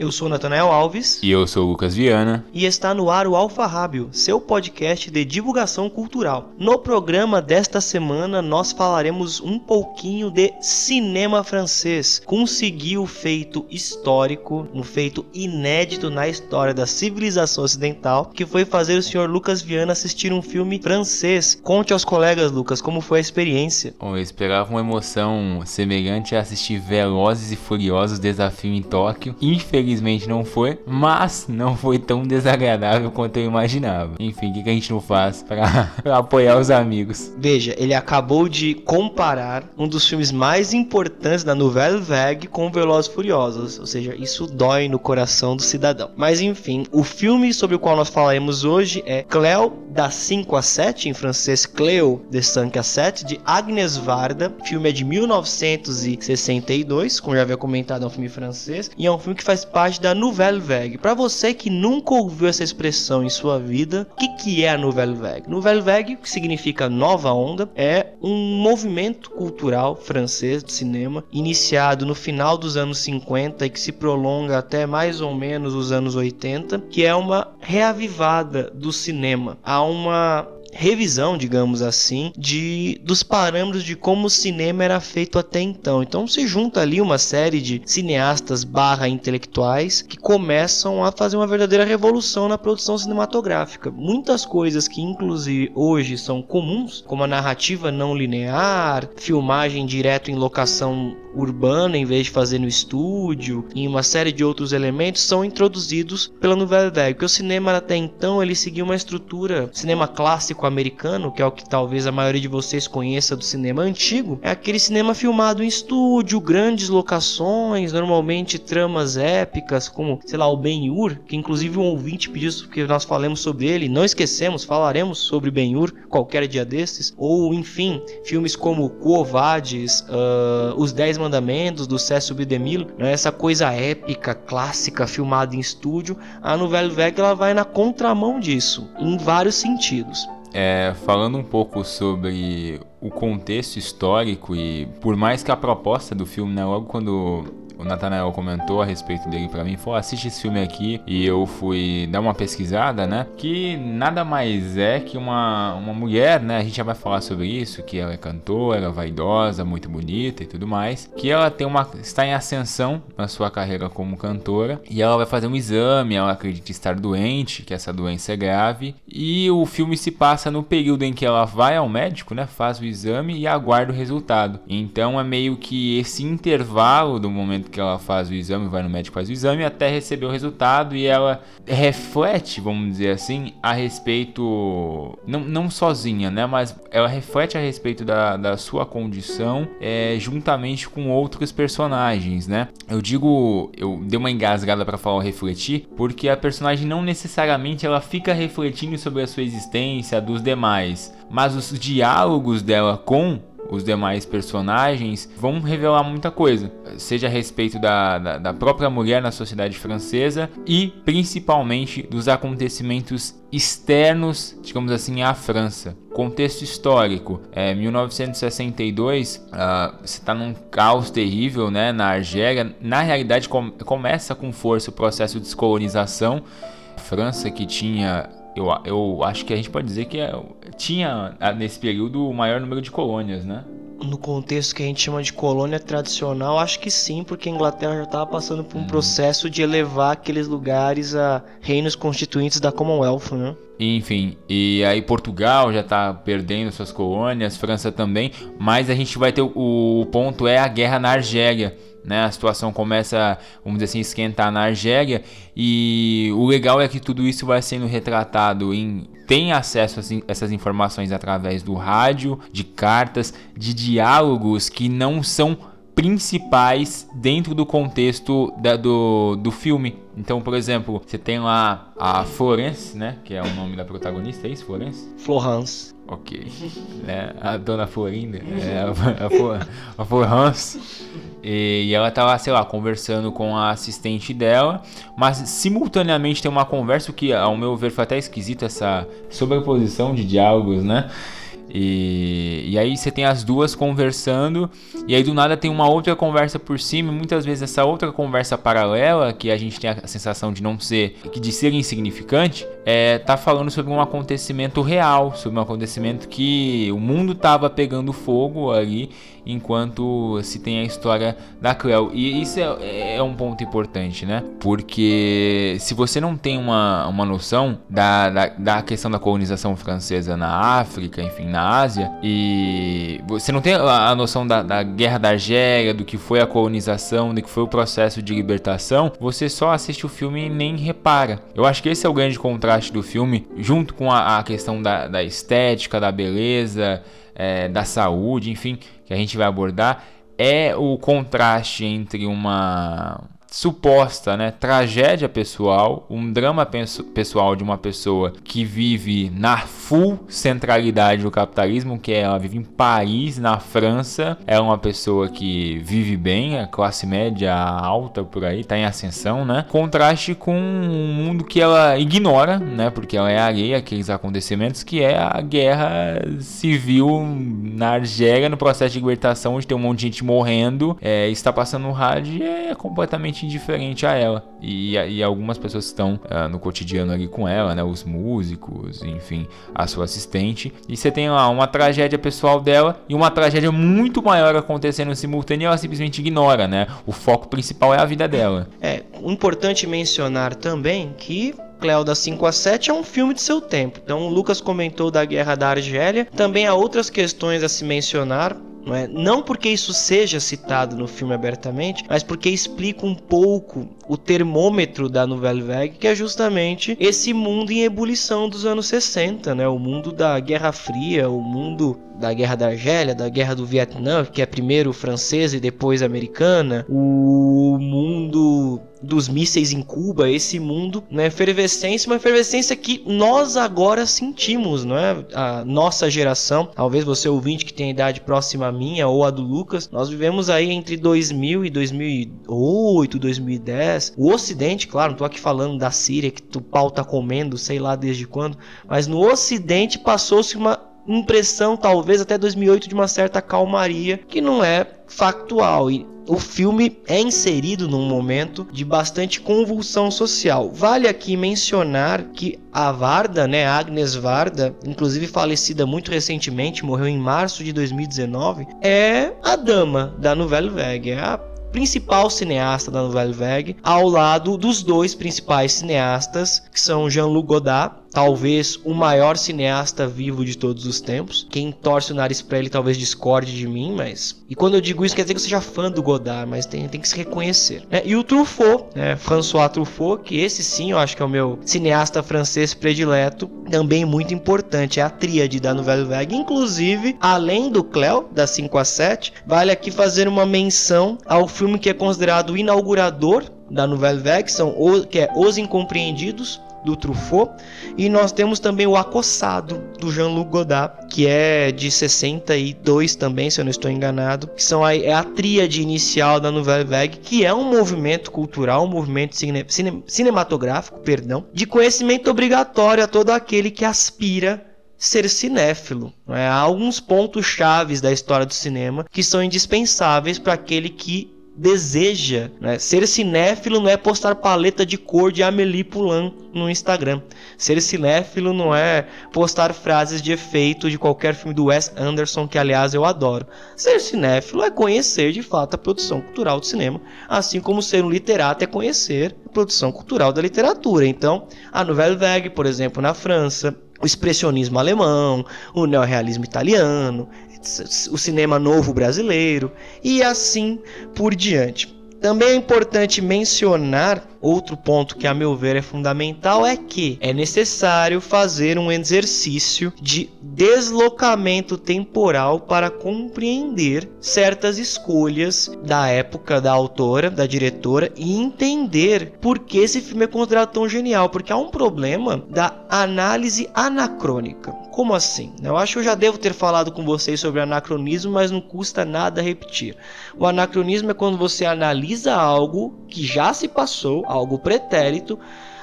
Eu sou Natanael Alves. E eu sou o Lucas Viana. E está no ar o Alfarrábio, seu podcast de divulgação cultural. No programa desta semana, nós falaremos um pouquinho de cinema francês. Conseguiu o feito histórico, um feito inédito na história da civilização ocidental, que foi fazer o senhor Lucas Viana assistir um filme francês. Conte aos colegas, Lucas, como foi a experiência. Bom, eu esperava uma emoção semelhante a assistir Velozes e Furiosos Desafio em Tóquio. Infelizmente, Infelizmente não foi, mas não foi tão desagradável quanto eu imaginava. Enfim, o que, que a gente não faz para apoiar os amigos? Veja, ele acabou de comparar um dos filmes mais importantes da Nouvelle Vague com Velozes Furiosos, ou seja, isso dói no coração do cidadão. Mas enfim, o filme sobre o qual nós falaremos hoje é Cleo da 5 a 7, em francês Cleo de 5 a 7, de Agnes Varda. O filme é de 1962, como já havia comentado, é um filme francês, e é um filme que faz parte parte da Nouvelle Vague. Para você que nunca ouviu essa expressão em sua vida, o que, que é a Nouvelle Vague? Nouvelle Vague, que significa nova onda, é um movimento cultural francês de cinema iniciado no final dos anos 50 e que se prolonga até mais ou menos os anos 80, que é uma reavivada do cinema. Há uma revisão, digamos assim, de dos parâmetros de como o cinema era feito até então. Então se junta ali uma série de cineastas barra intelectuais que começam a fazer uma verdadeira revolução na produção cinematográfica. Muitas coisas que inclusive hoje são comuns, como a narrativa não linear, filmagem direto em locação urbana em vez de fazer no estúdio, e uma série de outros elementos são introduzidos pela Nouvelle Vague, porque o cinema até então ele seguia uma estrutura cinema clássico americano, que é o que talvez a maioria de vocês conheça do cinema antigo, é aquele cinema filmado em estúdio, grandes locações, normalmente tramas épicas, como, sei lá, o Ben-Hur, que inclusive um ouvinte pediu que nós falemos sobre ele, não esquecemos, falaremos sobre Ben-Hur qualquer dia desses, ou enfim, filmes como Covades, uh, Os Dez Mandamentos, do Cécio Bidemilo, né, essa coisa épica, clássica, filmada em estúdio, a Nouvelle Vague ela vai na contramão disso, em vários sentidos. É, falando um pouco sobre o contexto histórico e por mais que a proposta do filme, né, logo quando o Nathanael comentou a respeito dele para mim, falou: assiste esse filme aqui. E eu fui dar uma pesquisada, né? Que nada mais é que uma, uma mulher, né? A gente já vai falar sobre isso, que ela é cantora, vaidosa, muito bonita e tudo mais. Que ela tem uma. está em ascensão na sua carreira como cantora. E ela vai fazer um exame, ela acredita estar doente, que essa doença é grave. E o filme se passa no período em que ela vai ao médico, né? Faz o exame e aguarda o resultado. Então é meio que esse intervalo do momento que ela faz o exame, vai no médico faz o exame até receber o resultado e ela reflete, vamos dizer assim, a respeito, não, não sozinha, né, mas ela reflete a respeito da, da sua condição é, juntamente com outros personagens, né. Eu digo, eu dei uma engasgada para falar refletir, porque a personagem não necessariamente ela fica refletindo sobre a sua existência dos demais, mas os diálogos dela com os demais personagens vão revelar muita coisa, seja a respeito da, da, da, própria mulher na sociedade francesa e principalmente dos acontecimentos externos, digamos assim, à França. Contexto histórico: é, 1962, uh, está num caos terrível né, na Argélia. Na realidade, com, começa com força o processo de descolonização. França que tinha eu, eu acho que a gente pode dizer que é, tinha nesse período o maior número de colônias, né? No contexto que a gente chama de colônia tradicional, acho que sim, porque a Inglaterra já estava passando por um hum. processo de elevar aqueles lugares a reinos constituintes da Commonwealth, né? Enfim, e aí Portugal já está perdendo suas colônias, França também, mas a gente vai ter o, o ponto é a guerra na Argélia né? A situação começa, vamos dizer assim, esquentar na Argélia e o legal é que tudo isso vai sendo retratado em tem acesso a essas informações através do rádio, de cartas, de diálogos que não são principais dentro do contexto da, do, do filme. Então, por exemplo, você tem lá a Florence, né? Que é o nome da protagonista, é isso, Florence? Florence. Ok. né? A dona Florinda. É, a, a, a Florence. E, e ela tá sei lá, conversando com a assistente dela, mas simultaneamente tem uma conversa que, ao meu ver, foi até esquisito essa sobreposição de diálogos, né? E, e aí você tem as duas conversando, e aí do nada tem uma outra conversa por cima, e muitas vezes essa outra conversa paralela, que a gente tem a sensação de não ser, de ser insignificante, é, tá falando sobre um acontecimento real, sobre um acontecimento que o mundo tava pegando fogo ali enquanto se tem a história da Cleo. E isso é, é, um ponto importante, né? Porque se você não tem uma, uma noção da, da, da, questão da colonização francesa na África, enfim, na Ásia, e você não tem a, a noção da, da guerra da Argélia, do que foi a colonização, do que foi o processo de libertação, você só assiste o filme e nem repara. Eu acho que esse é o grande contraste do filme, junto com a, a questão da, da estética, da beleza, é, da saúde, enfim, que a gente vai abordar, é o contraste entre uma suposta né, tragédia pessoal, um drama pessoal de uma pessoa que vive na full centralidade do capitalismo, que é, ela vive em Paris, na França, é uma pessoa que vive bem, a classe média alta por aí, está em ascensão, né? Contraste com um mundo que ela ignora, né? Porque ela é alheia àqueles acontecimentos, que é a guerra civil na Argélia, no processo de libertação, onde tem um monte de gente morrendo, é, está passando no rádio é completamente totalmente indiferente a ela. E, e algumas pessoas estão uh, no cotidiano ali com ela, né? Os músicos, enfim, a sua assistente. E você tem lá uma tragédia pessoal dela e uma tragédia muito maior acontecendo simultâneo e ela simplesmente ignora, né? O foco principal é a vida dela. É importante mencionar também que Cleo da 5 a 7 é um filme de seu tempo. Então, o Lucas comentou da Guerra da Argélia. Também há outras questões a se mencionar. Não, é? não porque isso seja citado no filme abertamente, mas porque explica um pouco o termômetro da Nouvelle Vague, que é justamente esse mundo em ebulição dos anos 60, né? O mundo da Guerra Fria, o mundo da Guerra da Argélia, da Guerra do Vietnã, que é primeiro francesa e depois americana, o mundo dos mísseis em Cuba, esse mundo, né, efervescência, uma efervescência que nós agora sentimos, não é? A nossa geração, talvez você ouvinte que tem idade próxima à minha ou a do Lucas, nós vivemos aí entre 2000 e 2008, 2010. O Ocidente, claro, não tô aqui falando da Síria que o pau tá comendo, sei lá desde quando, mas no Ocidente passou-se uma impressão, talvez até 2008, de uma certa calmaria que não é factual. E o filme é inserido num momento de bastante convulsão social. Vale aqui mencionar que a Varda, né, Agnes Varda, inclusive falecida muito recentemente, morreu em março de 2019, é a dama da Nouvelle Vague, é a principal cineasta da Nouvelle Vague, ao lado dos dois principais cineastas, que são Jean-Luc Godard talvez o maior cineasta vivo de todos os tempos. Quem torce o nariz pra ele talvez discorde de mim, mas. E quando eu digo isso, quer dizer que eu seja fã do Godard, mas tem, tem que se reconhecer. Né? E o Truffaut, né? François Truffaut, que esse sim eu acho que é o meu cineasta francês predileto, também muito importante. É a tríade da Nouvelle Vague. Inclusive, além do Cleo, da 5 a 7, vale aqui fazer uma menção ao filme que é considerado o inaugurador da Nouvelle Vague, são que é Os Incompreendidos, do Truffaut. E nós temos também o Acossado, do Jean-Luc Godard, que é de 62 também, se eu não estou enganado. Que são a, é a tríade inicial da Nouvelle Vague, que é um movimento cultural, um movimento cine, cine, cinematográfico, perdão, de conhecimento obrigatório a todo aquele que aspira ser cinéfilo. É? Há alguns pontos chaves da história do cinema que são indispensáveis para aquele que deseja. Né? Ser cinéfilo não é postar paleta de cor de Amélie Poulain no Instagram. Ser cinéfilo não é postar frases de efeito de qualquer filme do Wes Anderson, que aliás eu adoro. Ser cinéfilo é conhecer de fato a produção cultural do cinema, assim como ser um literato é conhecer a produção cultural da literatura. Então, a Nouvelle Vague, por exemplo, na França, o expressionismo alemão, o neorrealismo italiano, o cinema novo brasileiro e assim por diante. Também é importante mencionar outro ponto que, a meu ver, é fundamental: é que é necessário fazer um exercício de deslocamento temporal para compreender certas escolhas da época da autora, da diretora e entender por que esse filme é considerado tão genial. Porque há um problema da análise anacrônica. Como assim? Eu acho que eu já devo ter falado com vocês sobre anacronismo, mas não custa nada repetir. O anacronismo é quando você analisa algo que já se passou, algo pretérito,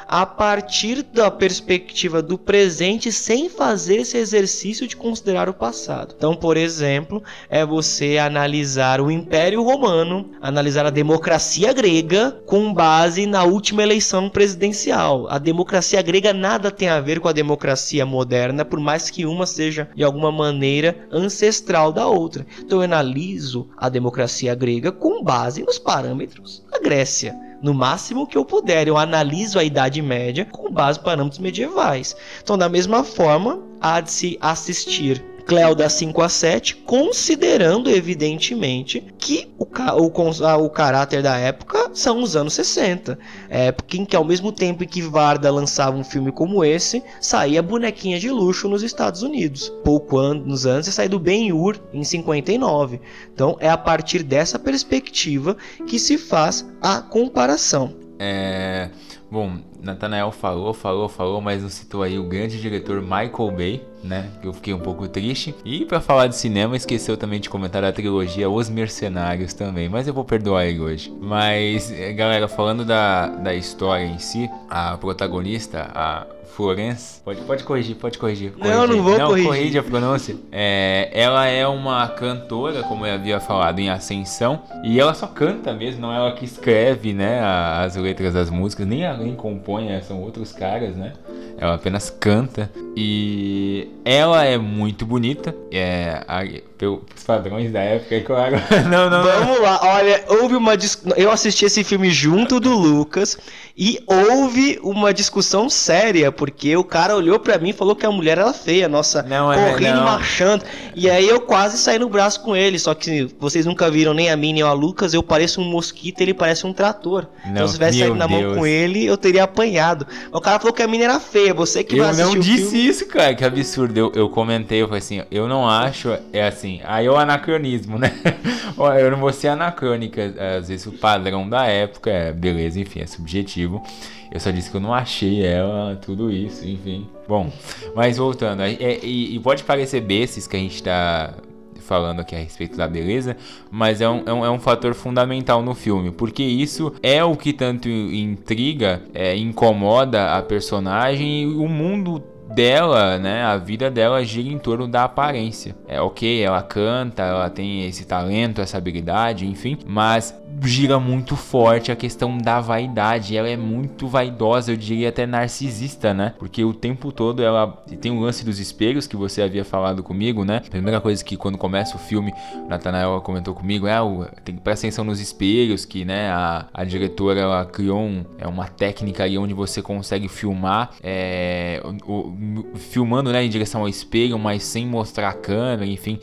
a partir da perspectiva do presente sem fazer esse exercício de considerar o passado. Então, por exemplo, é você analisar o Império Romano, analisar a democracia grega com base na última eleição presidencial. A democracia grega nada tem a ver com a democracia moderna, por mais que uma seja de alguma maneira ancestral da outra. Então, eu analiso a democracia grega com base nos parâmetros da Grécia no máximo que eu puder. Eu analiso a Idade Média com base em parâmetros medievais. Então, da mesma forma, há de se assistir Cleo da 5 a 7, considerando evidentemente que o, o, o caráter da época são os anos 60. Época em que, ao mesmo tempo em que Varda lançava um filme como esse, saía Bonequinha de Luxo nos Estados Unidos. Pouco anos antes, saiu do Ben-Hur em 59. Então, é a partir dessa perspectiva que se faz a comparação. É. Bom, Nathanael falou, falou, falou, mas não citou aí o grande diretor Michael Bay, né? Que eu fiquei um pouco triste. E para falar de cinema, esqueceu também de comentar a trilogia Os Mercenários também, mas eu vou perdoar ele hoje. Mas, eh, galera, falando da, da história em si, a protagonista, a Florence. Pode, pode corrigir, pode corrigir. corrigir. Não, não vou não, corrigir. corrige a pronúncia. É, ela é uma cantora, como eu havia falado, em ascensão. E ela só canta mesmo, não é ela que escreve, né, as letras das músicas. Nem ela nem compõe, né, são outros caras, né. Ela apenas canta. E ela é muito bonita. É, a, pelos padrões da época, claro. não, não, Vamos não. lá, olha, houve uma. Eu assisti esse filme junto do Lucas. E houve uma discussão séria, porque o cara olhou para mim e falou que a mulher era feia, nossa, não, é, correndo, não. marchando. E aí eu quase saí no braço com ele, só que vocês nunca viram nem a mim nem a Lucas, eu pareço um mosquito ele parece um trator. Não, então se tivesse saído na mão com ele, eu teria apanhado. O cara falou que a mina era feia, você que eu vai assistir Eu não disse filme... isso, cara, que absurdo. Eu, eu comentei, eu falei assim, eu não acho, é assim, aí é o anacronismo, né? eu não vou ser anacrônica, às vezes o padrão da época, é, beleza, enfim, é subjetivo eu só disse que eu não achei ela, tudo isso, enfim. Bom, mas voltando, é, é, e, pode parecer besses que a gente tá falando aqui a respeito da beleza, mas é um, é um, é um, fator fundamental no filme, porque isso é o que tanto intriga, é, incomoda a personagem e o mundo dela, né, a vida dela gira em torno da aparência. É ok, ela canta, ela tem esse talento, essa habilidade, enfim, mas gira muito forte a questão da vaidade. Ela é muito vaidosa, eu diria até narcisista, né? Porque o tempo todo ela tem o lance dos espelhos que você havia falado comigo, né? A primeira coisa que quando começa o filme, o Nathanael comentou comigo é o, tem que prestar atenção nos espelhos, que né, a, a diretora ela criou um, é uma técnica aí onde você consegue filmar, é, o, o, filmando né, em direção ao espelho, mas sem mostrar a câmera, enfim.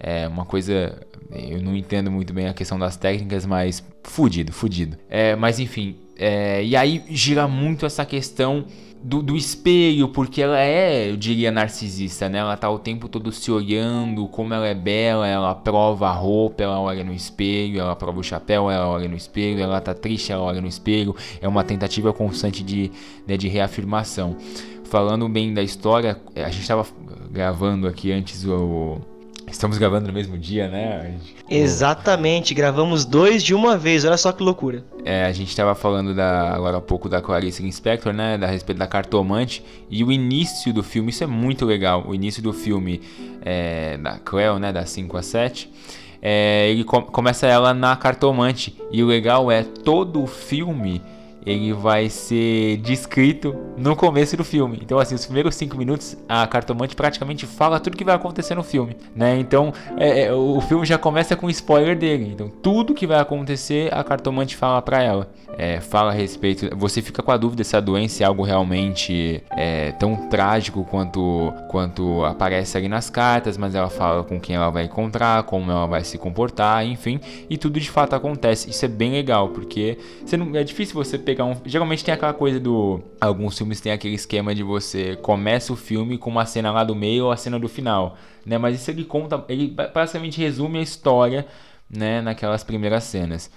É uma coisa eu não entendo muito bem a questão das técnicas, mas fudido, fudido. É, mas enfim, é, e aí gira muito essa questão do, do, espelho, porque ela é, eu diria, narcisista, né? Ela tá o tempo todo se olhando, como ela é bela, ela prova a roupa, ela olha no espelho, ela prova o chapéu, ela olha no espelho, ela tá triste, ela olha no espelho. É uma tentativa constante de, né, de reafirmação. Falando bem da história, a gente estava gravando aqui antes o Estamos gravando no mesmo dia, né? Gente... Exatamente, gravamos dois de uma vez, olha só que loucura. É, a gente estava falando da, agora há pouco da Clarice Lispector, né? Da respeito da cartomante. E o início do filme, isso é muito legal. O início do filme é, da Cleo, né? Da 5 a 7. É, ele com, começa ela na cartomante. E o legal é todo o filme ele vai ser descrito no começo do filme. Então, assim, os primeiros cinco minutos, a cartomante praticamente fala tudo que vai acontecer no filme, né? Então, é, é, o filme já começa com spoiler dele. Então, tudo que vai acontecer, a cartomante fala para ela. É, fala a respeito. Você fica com a dúvida se a doença é algo realmente é, tão trágico quanto, quanto aparece ali nas cartas, mas ela fala com quem ela vai encontrar, como ela vai se comportar, enfim, e tudo de fato acontece. Isso é bem legal, porque não, é difícil você pegar um. Geralmente tem aquela coisa do. Alguns filmes tem aquele esquema de você começa o filme com uma cena lá do meio ou a cena do final, né? Mas isso ele conta, ele basicamente resume a história, né? Naquelas primeiras cenas.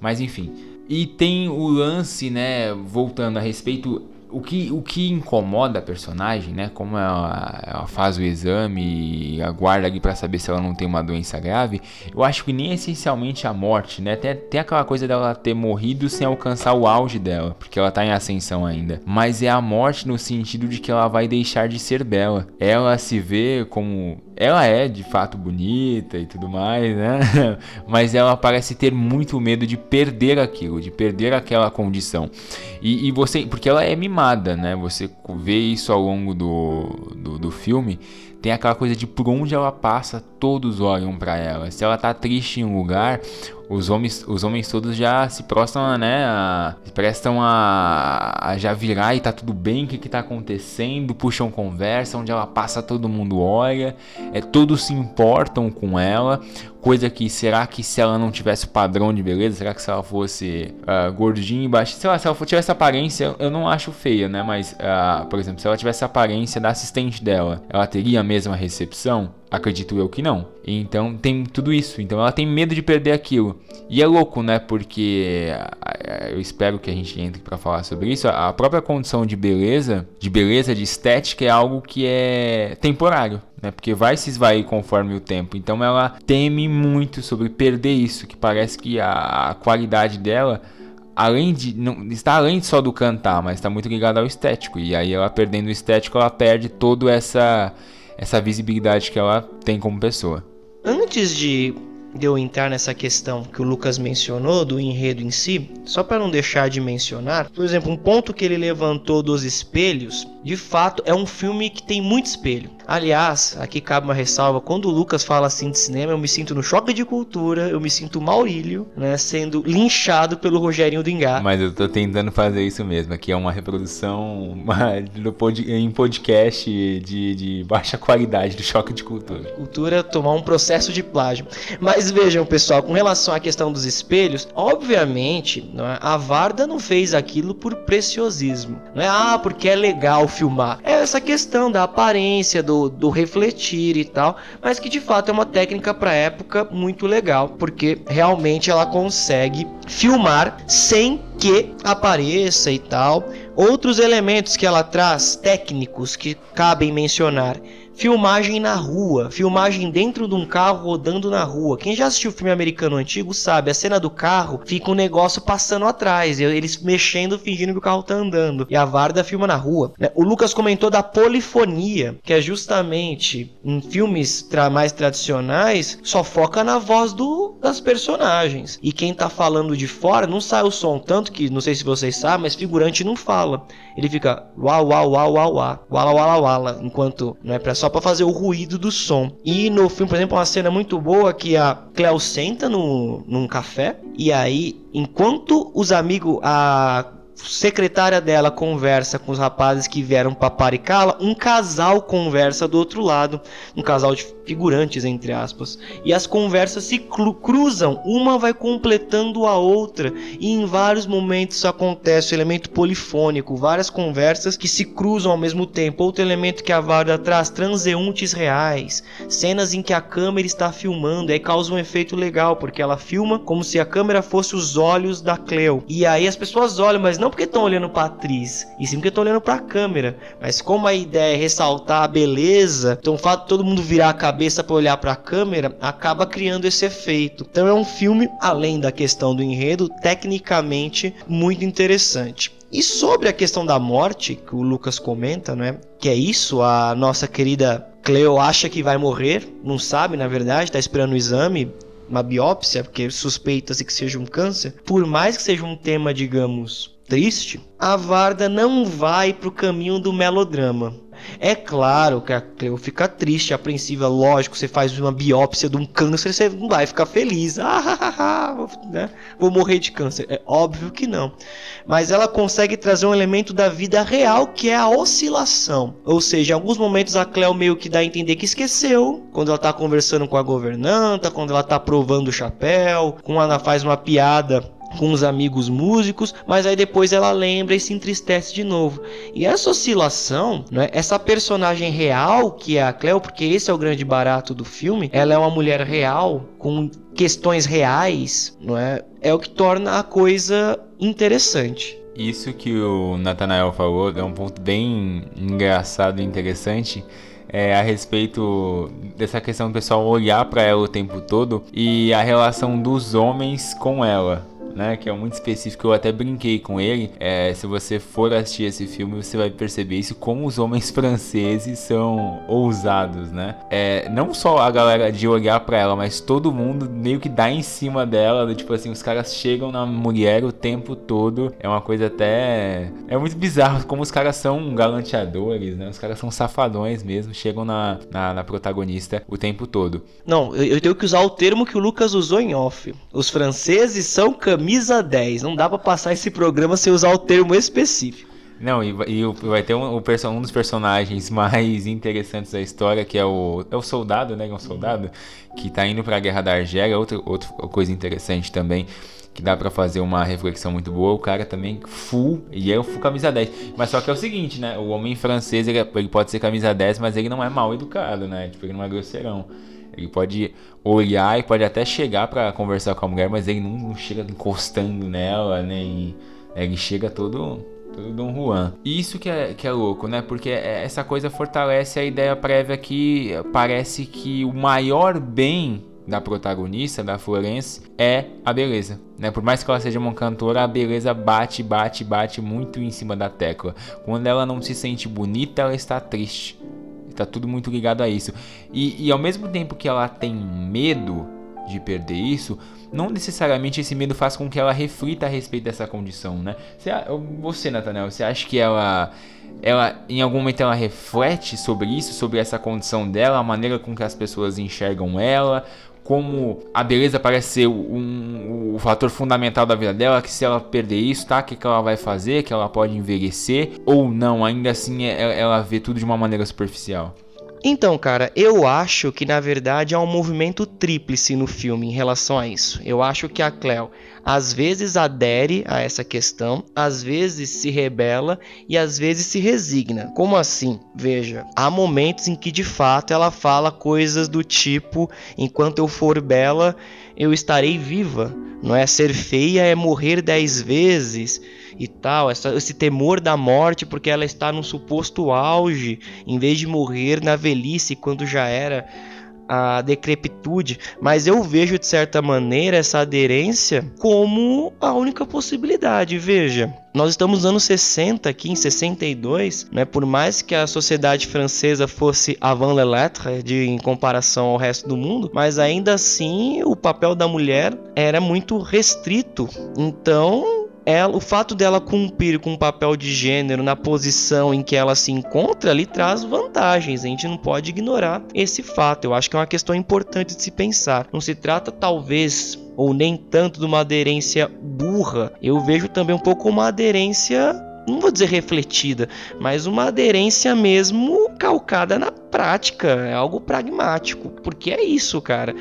Mas enfim. E tem o lance, né? Voltando a respeito o que, o que incomoda a personagem, né? Como ela, ela faz o exame e aguarda ali para saber se ela não tem uma doença grave, eu acho que nem essencialmente a morte, né? Tem, tem aquela coisa dela ter morrido sem alcançar o auge dela, porque ela tá em ascensão ainda. Mas é a morte no sentido de que ela vai deixar de ser bela. Ela se vê como ela é de fato bonita e tudo mais, né? Mas ela parece ter muito medo de perder aquilo, de perder aquela condição. E, e você, porque ela é mimada, né? Você vê isso ao longo do, do, do filme tem aquela coisa de por onde ela passa, todos olham para ela. Se ela tá triste em um lugar, os homens, os homens todos já se prostam, né? A, prestam a, a, já virar e tá tudo bem, o que que tá acontecendo, puxam conversa, onde ela passa todo mundo olha, é, todos se importam com ela. Coisa que, será que se ela não tivesse padrão de beleza, será que se ela fosse uh, gordinha e baixa, sei lá, se ela tivesse aparência, eu não acho feia, né? Mas, uh, por exemplo, se ela tivesse a aparência da assistente dela, ela teria a mesma recepção? Acredito eu que não. Então tem tudo isso. Então ela tem medo de perder aquilo. E é louco, né? Porque eu espero que a gente entre para falar sobre isso. A própria condição de beleza, de beleza, de estética, é algo que é temporário. Né, porque vai se esvair conforme o tempo. Então ela teme muito sobre perder isso, que parece que a, qualidade dela além de não está além só do cantar, mas está muito ligada ao estético. E aí ela perdendo o estético, ela perde toda essa essa visibilidade que ela tem como pessoa. Antes de eu entrar nessa questão que o Lucas mencionou do enredo em si, só para não deixar de mencionar, por exemplo, um ponto que ele levantou dos espelhos, de fato é um filme que tem muito espelho. Aliás, aqui cabe uma ressalva: quando o Lucas fala assim de cinema, eu me sinto no choque de cultura, eu me sinto Maurílio, né, sendo linchado pelo Rogerinho Dingá. Mas eu tô tentando fazer isso mesmo. Aqui é uma reprodução em podcast de, de baixa qualidade do choque de cultura. Cultura tomar um processo de plágio. Mas vejam, pessoal, com relação à questão dos espelhos, obviamente, é? a Varda não fez aquilo por preciosismo. Não é ah, porque é legal filmar. É essa questão da aparência, do do, refletir e tal, mas que de fato é uma técnica para época muito legal, porque realmente ela consegue filmar sem que apareça e tal. Outros elementos que ela traz, técnicos que cabem mencionar filmagem na rua, filmagem dentro de um carro rodando na rua. Quem já assistiu filme americano antigo sabe, a cena do carro fica um negócio passando atrás, eles mexendo, fingindo que o carro tá andando. E a Varda filma na rua. Né? O Lucas comentou da polifonia, que é justamente em filmes tra mais tradicionais, só foca na voz do, das personagens. E quem tá falando de fora não sai o som, tanto que, não sei se vocês sabem, mas figurante não fala. Ele fica uau, uau, uau, uau, uau, uau, uau, uau, enquanto não é para só para fazer o ruído do som. E no filme, por exemplo, uma cena muito boa que a Cleo senta no, num café e aí, enquanto os amigos, a secretária dela conversa com os rapazes que vieram paparicá-la, um casal conversa do outro lado, um casal de figurantes entre aspas, e as conversas se cruzam, uma vai completando a outra, e em vários momentos acontece o elemento polifônico, várias conversas que se cruzam ao mesmo tempo. Outro elemento que a Varda traz, transeuntes reais, cenas em que a câmera está filmando, aí causa um efeito legal, porque ela filma como se a câmera fosse os olhos da Cleo. E aí as pessoas olham, mas não não porque estão olhando para atriz, e sim porque estão olhando para a câmera. Mas como a ideia é ressaltar a beleza, então o fato de todo mundo virar a cabeça para olhar para a câmera acaba criando esse efeito. Então é um filme, além da questão do enredo, tecnicamente muito interessante. E sobre a questão da morte, que o Lucas comenta, né? Que é isso, a nossa querida Cleo acha que vai morrer, não sabe, na verdade, está esperando o exame, uma biópsia, porque suspeita-se que seja um câncer. Por mais que seja um tema, digamos, triste, a Varda não vai para o caminho do melodrama. É claro que a Cleo fica triste, apreensiva, lógico, você faz uma biópsia de um câncer, você não vai ficar feliz. Ah, né? Vou morrer de câncer. É óbvio que não. Mas ela consegue trazer um elemento da vida real que é a oscilação. Ou seja, em alguns momentos a Cleo meio que dá a entender que esqueceu, quando ela está conversando com a governanta, quando ela está provando o chapéu, quando ela faz uma piada com os amigos músicos, mas aí depois ela lembra e se entristece de novo. E essa oscilação, né, essa personagem real que é a Cleo, porque esse é o grande barato do filme, ela é uma mulher real com questões reais, não é? É o que torna a coisa interessante. Isso que o Nathanael falou é um ponto bem engraçado e interessante é, a respeito dessa questão do pessoal olhar para ela o tempo todo e a relação dos homens com ela né? Que é muito específico. Eu até brinquei com ele. É, se você for assistir esse filme, você vai perceber isso como os homens franceses são ousados, né? É, não só a galera de olhar para ela, mas todo mundo meio que dá em cima dela. Tipo assim, os caras chegam na mulher o tempo todo. É uma coisa até. É muito bizarro como os caras são galanteadores, né? Os caras são safadões mesmo. Chegam na, na, na protagonista o tempo todo. Não, eu, eu tenho que usar o termo que o Lucas usou em off. Os franceses são camisa 10. Não dá para passar esse programa sem usar o termo específico. Não, e, e vai ter um, um, dos personagens mais interessantes da história, que é o, é o soldado, né? É um soldado que tá indo para a Guerra da Argélia. Outra, outra coisa interessante também, que dá para fazer uma reflexão muito boa. O cara também full, e é o full camisa 10. Mas só que é o seguinte, né? O homem francês, ele, ele pode ser camisa 10, mas ele não é mal educado, né? Tipo, ele não é grosseirão. Ele pode olhar e pode até chegar para conversar com a mulher, mas ele não, chega encostando nela? E, né, ele chega todo todo Dom Juan. Isso que é, que é louco, né? Porque é, essa coisa fortalece a ideia prévia que parece que o maior bem da protagonista, da Florence, é a beleza. Né? Por mais que ela seja uma cantora, a beleza bate, bate, bate muito em cima da tecla. Quando ela não se sente bonita, ela está triste. Tá tudo muito ligado a isso. E, e ao mesmo tempo que ela tem medo de perder isso, não necessariamente esse medo faz com que ela reflita a respeito dessa condição, né? Você, você Nathaniel, você acha que ela, ela, em algum momento, ela reflete sobre isso, sobre essa condição dela, a maneira com que as pessoas enxergam ela, como a beleza parece ser um, um, fator fundamental da vida dela, que se ela perder isso, tá? O que, que ela vai fazer? Que ela pode envelhecer ou não? Ainda assim, é, ela vê tudo de uma maneira superficial. Então, cara, eu acho que na verdade há um movimento tríplice no filme em relação a isso. Eu acho que a Cleo às vezes adere a essa questão, às vezes se rebela e às vezes se resigna. Como assim? Veja, há momentos em que de fato ela fala coisas do tipo: enquanto eu for bela, eu estarei viva. Não é ser feia é morrer dez vezes e tal, essa, esse temor da morte porque ela está num suposto auge, em vez de morrer na velhice quando já era a decrepitude, mas eu vejo de certa maneira essa aderência como a única possibilidade. Veja, nós estamos nos anos 60 aqui, em 62, né? Por mais que a sociedade francesa fosse avant la lettre de, em comparação ao resto do mundo, mas ainda assim o papel da mulher era muito restrito. Então, ela, o fato dela cumprir com um papel de gênero na posição em que ela se encontra lhe traz vantagens. A gente não pode ignorar esse fato. Eu acho que é uma questão importante de se pensar. Não se trata, talvez, ou nem tanto de uma aderência burra. Eu vejo também um pouco uma aderência não vou dizer refletida, mas uma aderência mesmo calcada na prática, é algo pragmático, porque é isso, cara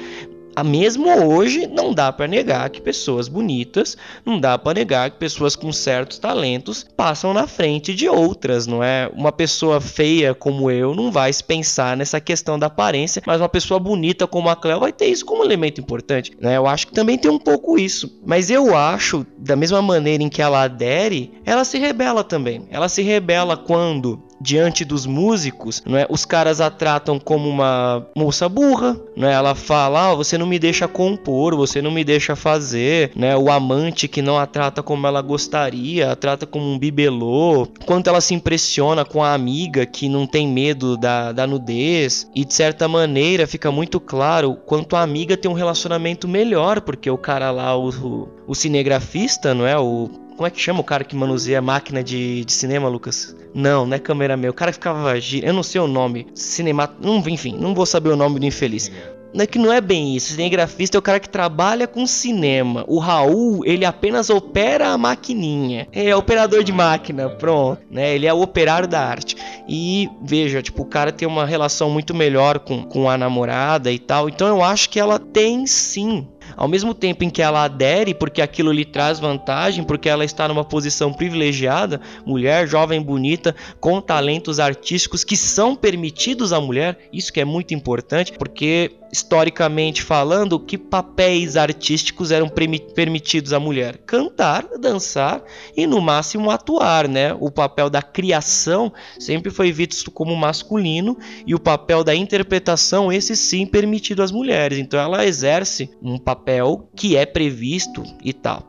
mesmo hoje não dá para negar que pessoas bonitas, não dá para negar que pessoas com certos talentos passam na frente de outras, não é? Uma pessoa feia como eu não vai se pensar nessa questão da aparência, mas uma pessoa bonita como a Cleo vai ter isso como elemento importante, né? Eu acho que também tem um pouco isso, mas eu acho da mesma maneira em que ela adere, ela se rebela também. Ela se rebela quando diante dos músicos, não é? Os caras a tratam como uma moça burra, é? Ela fala: ah, "Você não me deixa compor, você não me deixa fazer", né? O amante que não a trata como ela gostaria, a trata como um bibelô. Quanto ela se impressiona com a amiga que não tem medo da, da nudez e de certa maneira fica muito claro quanto a amiga tem um relacionamento melhor, porque o cara lá o, o, o cinegrafista, não é? O como é que chama o cara que manuseia a máquina de, de cinema, Lucas? Não, não é câmera meu. O cara que ficava. Eu não sei o nome. Cinema. Enfim, não vou saber o nome do infeliz. Não é que não é bem isso. Cinegrafista é o cara que trabalha com cinema. O Raul, ele apenas opera a maquininha. É operador de máquina, pronto. Né? Ele é o operário da arte. E veja, tipo, o cara tem uma relação muito melhor com, com a namorada e tal. Então eu acho que ela tem sim ao mesmo tempo em que ela adere porque aquilo lhe traz vantagem, porque ela está numa posição privilegiada, mulher jovem bonita com talentos artísticos que são permitidos à mulher, isso que é muito importante, porque historicamente falando, que papéis artísticos eram permitidos à mulher? Cantar, dançar e no máximo atuar, né? O papel da criação sempre foi visto como masculino e o papel da interpretação, esse sim permitido às mulheres. Então ela exerce um papel que é previsto e tal.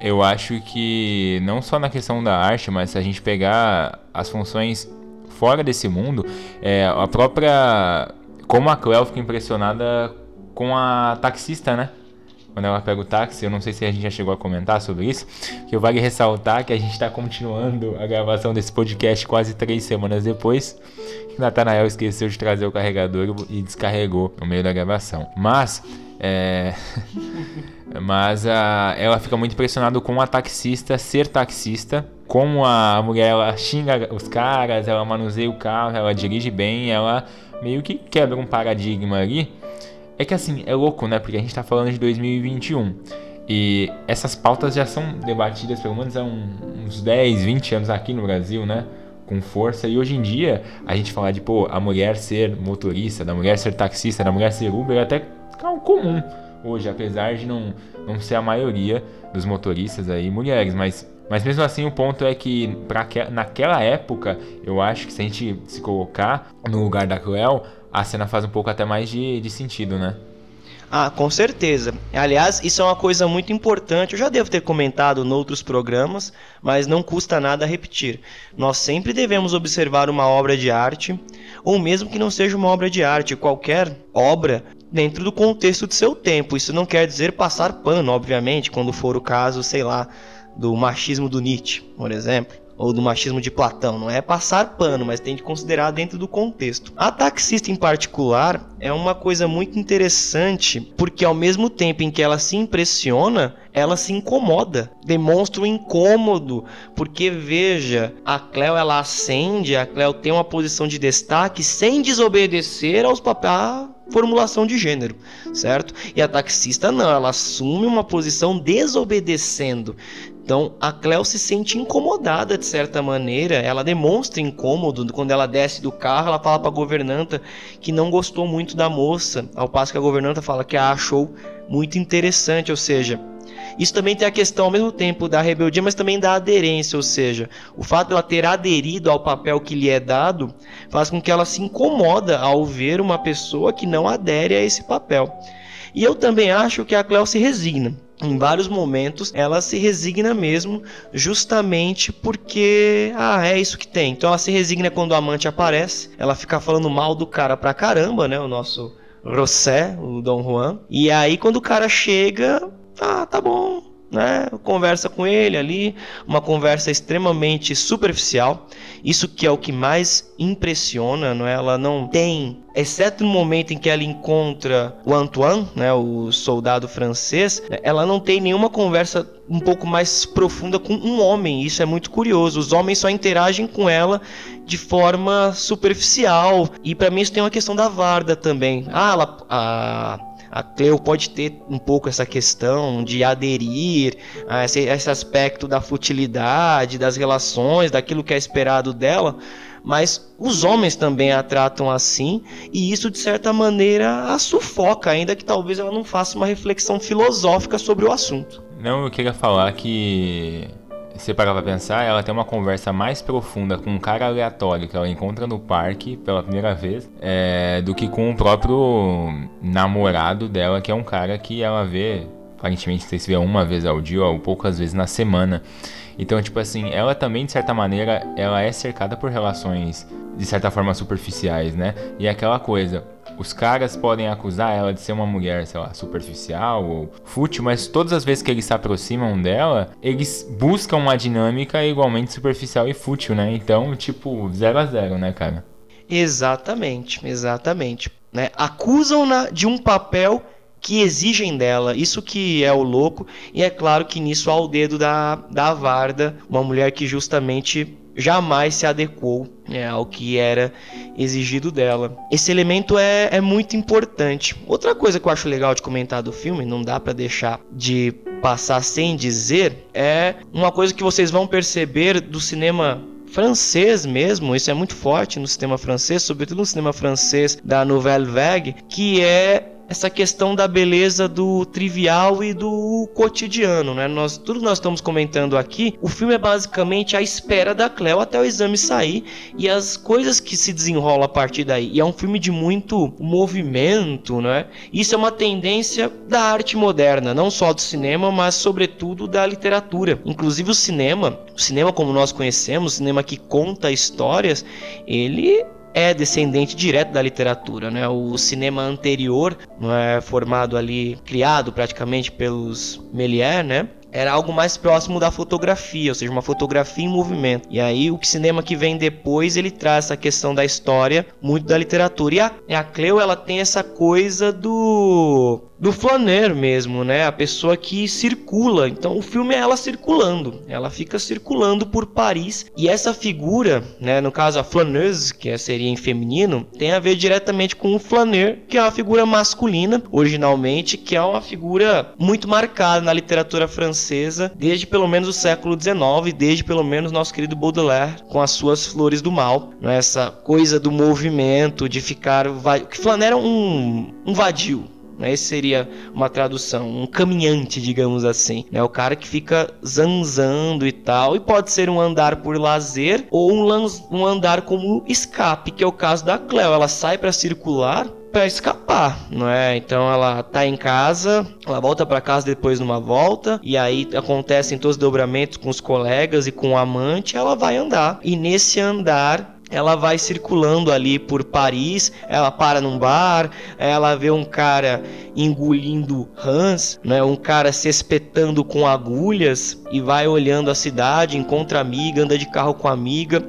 Eu acho que não só na questão da arte, mas se a gente pegar as funções fora desse mundo, é, a própria. Como a Cleo fica impressionada com a taxista, né? Quando ela pega o táxi, eu não sei se a gente já chegou a comentar sobre isso, que vale ressaltar que a gente está continuando a gravação desse podcast quase três semanas depois. Natanael esqueceu de trazer o carregador e descarregou no meio da gravação. Mas é... Mas a, ela fica muito impressionada com a taxista ser taxista. Como a mulher ela xinga os caras, ela manuseia o carro, ela dirige bem, ela meio que quebra um paradigma ali. É que assim, é louco, né? Porque a gente tá falando de 2021. E essas pautas já são debatidas pelo menos há uns 10, 20 anos aqui no Brasil, né? Com força. E hoje em dia, a gente falar de, pô, a mulher ser motorista, da mulher ser taxista, da mulher ser Uber, é até comum hoje, apesar de não, não ser a maioria dos motoristas aí mulheres, mas mas mesmo assim o ponto é que pra que, naquela época, eu acho que se a gente se colocar no lugar da Cruel, a cena faz um pouco até mais de, de sentido, né? Ah, com certeza. Aliás, isso é uma coisa muito importante. Eu já devo ter comentado em outros programas, mas não custa nada repetir. Nós sempre devemos observar uma obra de arte, ou mesmo que não seja uma obra de arte, qualquer obra dentro do contexto de seu tempo. Isso não quer dizer passar pano, obviamente, quando for o caso, sei lá, do machismo do Nietzsche, por exemplo, ou do machismo de Platão. Não é passar pano, mas tem que considerar dentro do contexto. A taxista em particular é uma coisa muito interessante, porque ao mesmo tempo em que ela se impressiona, ela se incomoda, demonstra um incômodo, porque veja, a Cleo ela acende, a Cleo tem uma posição de destaque sem desobedecer aos papéis formulação de gênero, certo? E a taxista não, ela assume uma posição desobedecendo. Então a Cleo se sente incomodada de certa maneira, ela demonstra incômodo. Quando ela desce do carro, ela fala para a governanta que não gostou muito da moça, ao passo que a governanta fala que a achou muito interessante, ou seja, isso também tem a questão ao mesmo tempo da rebeldia, mas também da aderência, ou seja, o fato dela ter aderido ao papel que lhe é dado faz com que ela se incomoda ao ver uma pessoa que não adere a esse papel. E eu também acho que a Cleo se resigna. Em vários momentos ela se resigna mesmo, justamente porque ah, é isso que tem. Então ela se resigna quando o amante aparece, ela fica falando mal do cara pra caramba, né? O nosso Rossé, o Dom Juan. E aí quando o cara chega, ah, tá bom, né? Conversa com ele ali, uma conversa extremamente superficial. Isso que é o que mais impressiona, não é? Ela não tem, exceto no momento em que ela encontra o Antoine, né, o soldado francês, ela não tem nenhuma conversa um pouco mais profunda com um homem. Isso é muito curioso. Os homens só interagem com ela de forma superficial. E para mim isso tem uma questão da Varda também. Ah, ela, a a Cleo pode ter um pouco essa questão de aderir a esse, a esse aspecto da futilidade, das relações, daquilo que é esperado dela, mas os homens também a tratam assim, e isso de certa maneira a sufoca, ainda que talvez ela não faça uma reflexão filosófica sobre o assunto. Não, eu queria falar que você parar pra pensar, ela tem uma conversa mais profunda com um cara aleatório que ela encontra no parque pela primeira vez, é, do que com o próprio namorado dela, que é um cara que ela vê, aparentemente, se vê uma vez ao dia ou poucas vezes na semana. Então, tipo assim, ela também, de certa maneira, ela é cercada por relações, de certa forma, superficiais, né? E é aquela coisa, os caras podem acusar ela de ser uma mulher, sei lá, superficial ou fútil, mas todas as vezes que eles se aproximam dela, eles buscam uma dinâmica igualmente superficial e fútil, né? Então, tipo, zero a zero, né, cara? Exatamente, exatamente. Né? Acusam-na de um papel que exigem dela. Isso que é o louco. E é claro que nisso há o dedo da, da Varda, uma mulher que justamente jamais se adequou né, ao que era exigido dela. Esse elemento é, é muito importante. Outra coisa que eu acho legal de comentar do filme, não dá para deixar de passar sem dizer, é uma coisa que vocês vão perceber do cinema francês mesmo, isso é muito forte no cinema francês, sobretudo no cinema francês da Nouvelle Vague, que é essa questão da beleza do trivial e do cotidiano, né? Nós, tudo nós estamos comentando aqui, o filme é basicamente a espera da Cleo até o exame sair e as coisas que se desenrolam a partir daí. E é um filme de muito movimento, né? Isso é uma tendência da arte moderna, não só do cinema, mas sobretudo da literatura. Inclusive o cinema, o cinema como nós conhecemos, o cinema que conta histórias, ele é descendente direto da literatura, né? O cinema anterior, é formado ali, criado praticamente pelos Méliès, né? Era algo mais próximo da fotografia, ou seja, uma fotografia em movimento. E aí o cinema que vem depois, ele traz essa questão da história, muito da literatura. E a, a Cleo, ela tem essa coisa do do flaner mesmo, né? A pessoa que circula. Então o filme é ela circulando. Ela fica circulando por Paris e essa figura, né, no caso a flaneuse, que é, seria em feminino, tem a ver diretamente com o flaner, que é uma figura masculina, originalmente, que é uma figura muito marcada na literatura francesa desde pelo menos o século XIX, desde pelo menos nosso querido Baudelaire com as suas Flores do Mal, né? essa coisa do movimento, de ficar, que flaner é um, um vadio, né? Esse seria uma tradução, um caminhante, digamos assim. Né? O cara que fica zanzando e tal. E pode ser um andar por lazer ou um, um andar como escape, que é o caso da Cleo. Ela sai para circular para escapar, não é? Então ela tá em casa, ela volta para casa depois numa volta e aí acontecem todos os dobramentos com os colegas e com o amante, ela vai andar. E nesse andar ela vai circulando ali por Paris, ela para num bar, ela vê um cara engolindo rãs, né, um cara se espetando com agulhas e vai olhando a cidade, encontra amiga, anda de carro com amiga.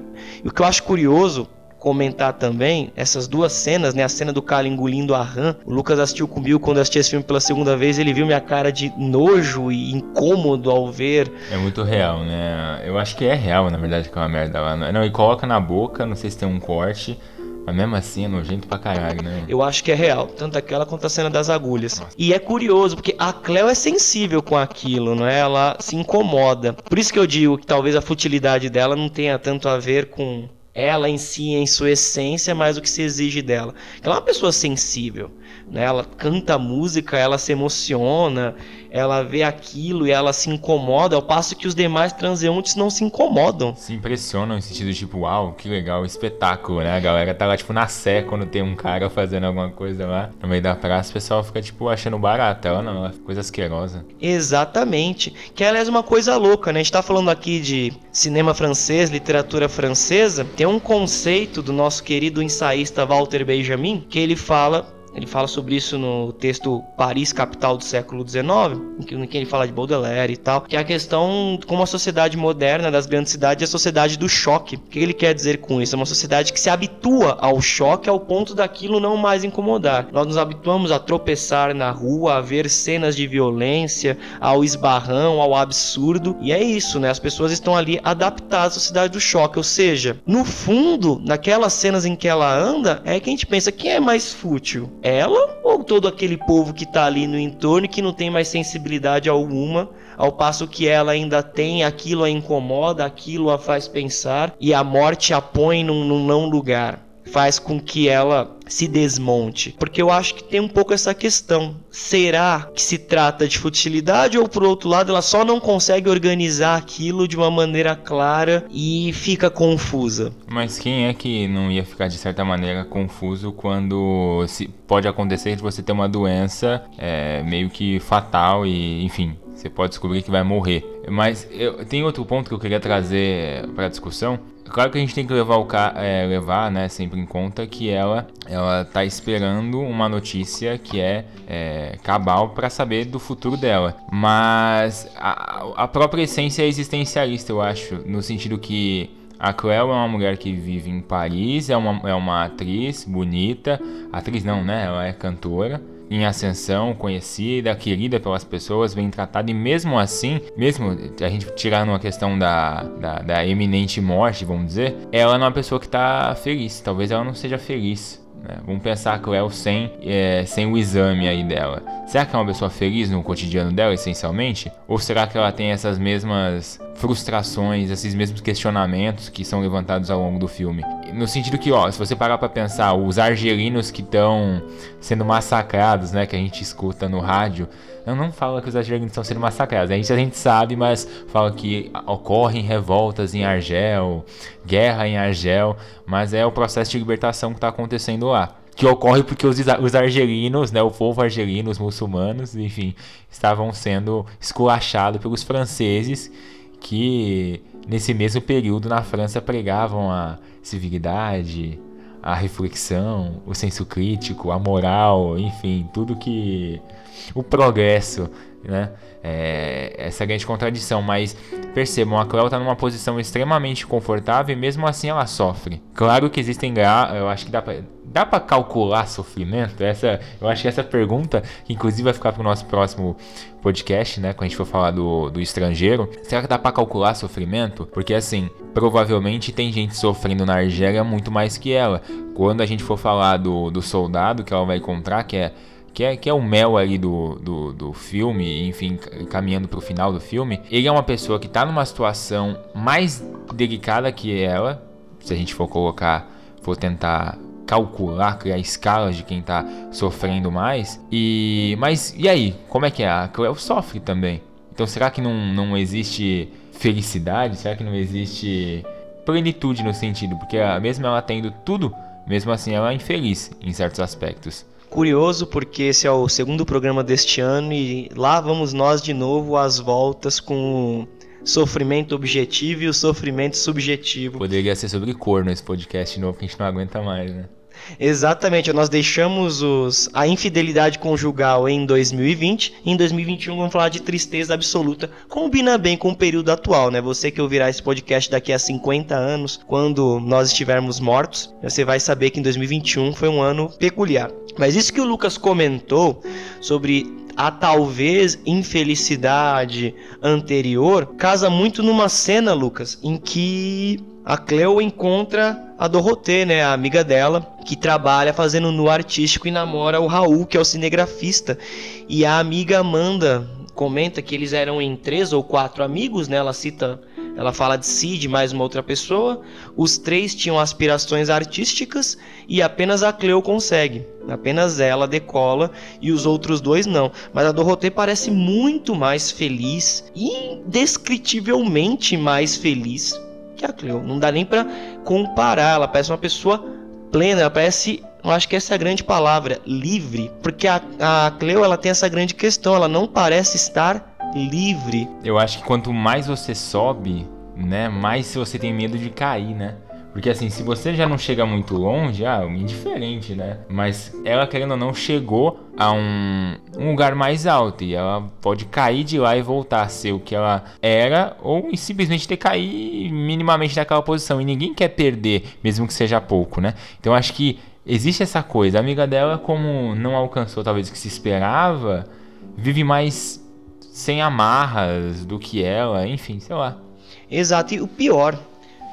E o que eu acho curioso comentar também essas duas cenas, né? A cena do cara engolindo a rã. O Lucas assistiu comigo quando assistiu esse filme pela segunda vez, ele viu minha cara de nojo e incômodo ao ver. É muito real, né? Eu acho que é real, na verdade, que é uma merda lá. Não, e coloca na boca, não sei se tem um corte. Mas mesmo assim é nojento pra caralho, né? Eu acho que é real, tanto aquela quanto a cena das agulhas. Nossa. E é curioso, porque a Cleo é sensível com aquilo, não é? Ela se incomoda. Por isso que eu digo que talvez a futilidade dela não tenha tanto a ver com ela em si, em sua essência, mais o que se exige dela. Ela é uma pessoa sensível, né? Ela canta música, ela se emociona, ela vê aquilo e ela se incomoda, ao passo que os demais transeuntes não se incomodam. Se impressionam em sentido tipo, uau, que legal, espetáculo, né? A galera tá lá tipo na sé quando tem um cara fazendo alguma coisa lá no meio da praça, o pessoal fica tipo achando barato, ela não, ela é coisa asquerosa. Exatamente. Que aliás é uma coisa louca, né? A gente tá falando aqui de cinema francês, literatura francesa, tem um conceito do nosso querido ensaísta Walter Benjamin que ele fala ele fala sobre isso no texto Paris, capital do século XIX, em que, ele fala de Baudelaire e tal, que é a questão como a sociedade moderna das grandes cidades é a sociedade do choque. O que ele quer dizer com isso? É uma sociedade que se habitua ao choque ao ponto daquilo não mais incomodar. Nós nos habituamos a tropeçar na rua, a ver cenas de violência, ao esbarrão, ao absurdo, e é isso, né? As pessoas estão ali adaptadas à sociedade do choque, ou seja, no fundo, naquelas cenas em que ela anda, é que a gente pensa quem é mais fútil ela ou todo aquele povo que está ali no entorno e que não tem mais sensibilidade alguma, ao passo que ela ainda tem aquilo a incomoda, aquilo a faz pensar e a morte a põe num, num não lugar faz com que ela se desmonte. Porque eu acho que tem um pouco essa questão. Será que se trata de futilidade ou por outro lado ela só não consegue organizar aquilo de uma maneira clara e fica confusa? Mas quem é que não ia ficar de certa maneira confuso quando se pode acontecer de você ter uma doença é, meio que fatal e enfim você pode descobrir que vai morrer. Mas eu, tem outro ponto que eu queria trazer para discussão Claro que a gente tem que levar, o é, levar né, sempre em conta que ela ela tá esperando uma notícia que é, é cabal para saber do futuro dela. Mas a, a própria essência é existencialista, eu acho, no sentido que a Cleo é uma mulher que vive em Paris, é uma, é uma atriz bonita. Atriz não, né? Ela é cantora em ascensão, conhecida, querida pelas pessoas, bem tratada, e mesmo assim, mesmo a gente tirar numa questão da, da, da eminente morte, vamos dizer, ela não é uma pessoa que está feliz. Talvez ela não seja feliz. Né? Vamos pensar a Cleo sem, é, sem o exame aí dela. Será que é uma pessoa feliz no cotidiano dela, essencialmente? Ou será que ela tem essas mesmas frustrações, esses mesmos questionamentos que são levantados ao longo do filme? no sentido que, ó, se você parar para pensar, os argelinos que estão sendo massacrados, né, que a gente escuta no rádio, eu não falo que os argelinos estão sendo massacrados, a gente, a gente sabe, mas fala que ocorrem revoltas em Argel, guerra em Argel, mas é o processo de libertação que está acontecendo lá que ocorre porque os, os argelinos, né, o povo argelino, os muçulmanos, enfim, estavam sendo esculachados pelos franceses que nesse mesmo período na França pregavam a civilidade, a reflexão, o senso crítico, a moral, enfim, tudo que o progresso, né? É, essa grande contradição, mas percebam, a Cleo está numa posição extremamente confortável e mesmo assim ela sofre. Claro que existem, eu acho que dá para dá para calcular sofrimento? Essa, eu acho que essa pergunta, que inclusive vai ficar para o nosso próximo podcast, né, quando a gente for falar do, do estrangeiro, será que dá para calcular sofrimento? Porque assim, provavelmente tem gente sofrendo na Argélia muito mais que ela. Quando a gente for falar do, do soldado que ela vai encontrar, que é que é, que é o mel ali do, do, do filme, enfim, caminhando pro final do filme, ele é uma pessoa que tá numa situação mais delicada que ela, se a gente for colocar, for tentar calcular, criar escalas de quem está sofrendo mais. E mas e aí, como é que é? A Cleo sofre também. Então será que não, não existe felicidade? Será que não existe plenitude no sentido? Porque mesmo ela tendo tudo, mesmo assim ela é infeliz em certos aspectos. Curioso porque esse é o segundo programa deste ano e lá vamos nós de novo às voltas com sofrimento objetivo e o sofrimento subjetivo. Poderia ser sobre corno esse podcast novo que a gente não aguenta mais, né? Exatamente, nós deixamos os, a infidelidade conjugal em 2020 e em 2021 vamos falar de tristeza absoluta. Combina bem com o período atual, né? Você que ouvirá esse podcast daqui a 50 anos, quando nós estivermos mortos, você vai saber que em 2021 foi um ano peculiar. Mas isso que o Lucas comentou sobre a talvez infelicidade anterior casa muito numa cena, Lucas, em que a Cleo encontra a Dorothée, né, a amiga dela, que trabalha fazendo no artístico e namora o Raul, que é o cinegrafista. E a amiga Amanda comenta que eles eram em três ou quatro amigos, né? Ela cita, ela fala de si, de mais uma outra pessoa. Os três tinham aspirações artísticas e apenas a Cleo consegue. Apenas ela decola e os outros dois não. Mas a Dorothée parece muito mais feliz, indescritivelmente mais feliz que a Cleo. Não dá nem para comparar. Ela parece uma pessoa plena, ela parece, eu acho que essa é a grande palavra, livre, porque a, a Cleo ela tem essa grande questão, ela não parece estar livre. Eu acho que quanto mais você sobe, né, mais você tem medo de cair, né? Porque assim, se você já não chega muito longe, ah, indiferente, né? Mas ela, querendo ou não, chegou a um, um, lugar mais alto e ela pode cair de lá e voltar a ser o que ela era ou simplesmente ter cair minimamente naquela posição. E ninguém quer perder, mesmo que seja pouco, né? Então acho que existe essa coisa. A amiga dela, como não alcançou talvez o que se esperava, vive mais sem amarras do que ela, enfim, sei lá. Exato, e o pior,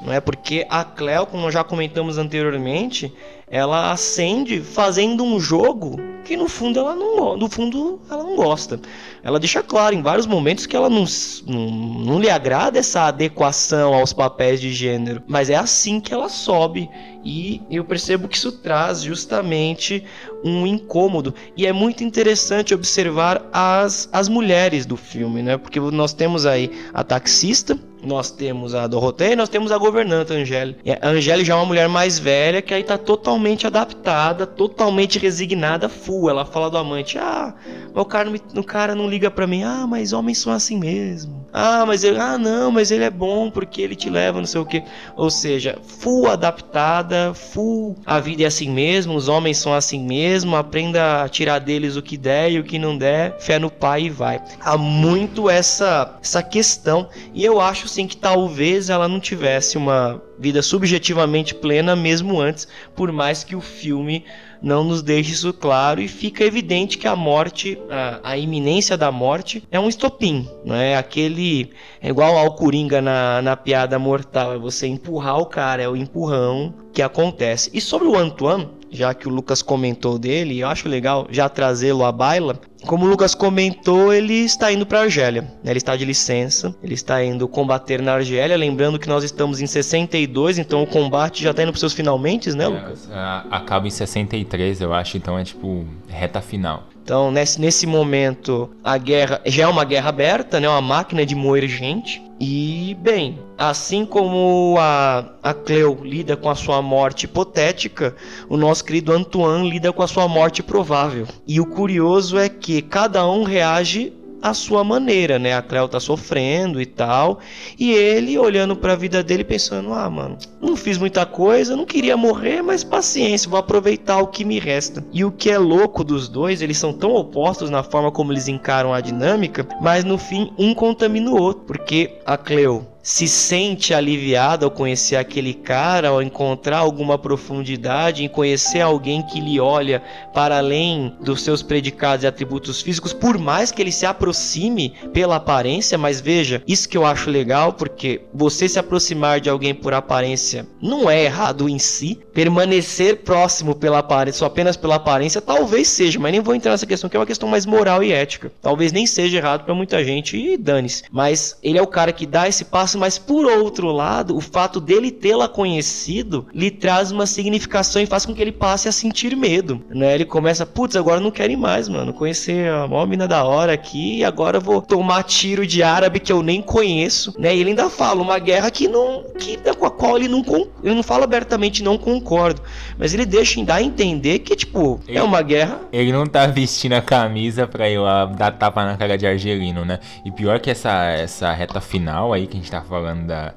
não é porque a Cleo, como já comentamos anteriormente, ela acende fazendo um jogo que no fundo ela não, no fundo ela não gosta. Ela deixa claro em vários momentos que ela não, não, não lhe agrada essa adequação aos papéis de gênero, mas é assim que ela sobe e eu percebo que isso traz justamente um incômodo e é muito interessante observar as, as mulheres do filme, né? Porque nós temos aí a taxista nós temos a Dorothée e nós temos a governanta Angélica. A Angélica já é uma mulher mais velha que aí tá totalmente adaptada, totalmente resignada, full. Ela fala do amante: "Ah, o cara, o cara não liga para mim. Ah, mas homens são assim mesmo. Ah, mas ele, ah, não, mas ele é bom porque ele te leva, não sei o que. Ou seja, full adaptada, full. A vida é assim mesmo, os homens são assim mesmo. Aprenda a tirar deles o que der e o que não der, fé no pai e vai. Há muito essa essa questão e eu acho sim que talvez ela não tivesse uma vida subjetivamente plena mesmo antes, por mais que o filme não nos deixe isso claro e fica evidente que a morte, a, a iminência da morte é um estopim, é aquele é igual ao coringa na, na piada mortal, é você empurrar o cara, é o empurrão que acontece. E sobre o Antoine, já que o Lucas comentou dele, eu acho legal já trazê-lo à baila. Como o Lucas comentou, ele está indo para a Argélia. Né? Ele está de licença, ele está indo combater na Argélia. Lembrando que nós estamos em 62, então o combate já está indo para seus finalmente, né, Lucas? É, acaba em 63, eu acho, então é tipo reta final. Então, nesse, nesse momento, a guerra já é uma guerra aberta, né? Uma máquina de moer gente. E, bem, assim como a, a Cleo lida com a sua morte hipotética, o nosso querido Antoine lida com a sua morte provável. E o curioso é que cada um reage a sua maneira, né? A Cleo tá sofrendo e tal, e ele olhando para a vida dele pensando: "Ah, mano, não fiz muita coisa, não queria morrer, mas paciência, vou aproveitar o que me resta". E o que é louco dos dois, eles são tão opostos na forma como eles encaram a dinâmica, mas no fim um contamina o outro, porque a Cleo se sente aliviado ao conhecer aquele cara, ao encontrar alguma profundidade, em conhecer alguém que lhe olha para além dos seus predicados e atributos físicos, por mais que ele se aproxime pela aparência, mas veja, isso que eu acho legal, porque você se aproximar de alguém por aparência não é errado em si, permanecer próximo pela aparência, apenas pela aparência, talvez seja, mas nem vou entrar nessa questão, que é uma questão mais moral e ética. Talvez nem seja errado para muita gente e dane-se, mas ele é o cara que dá esse passo mas por outro lado, o fato dele tê-la conhecido lhe traz uma significação e faz com que ele passe a sentir medo, né? Ele começa, putz, agora não quero ir mais, mano, conhecer a maior mina da hora aqui e agora vou tomar tiro de árabe que eu nem conheço, né? E ele ainda fala uma guerra que não, que com a qual ele não, ele não fala abertamente não concordo, mas ele deixa dar a entender que tipo é ele, é uma guerra. Ele não tá vestindo a camisa pra lá dar tapa na cara de argelino, né? E pior que essa essa reta final aí que a gente tá falando da,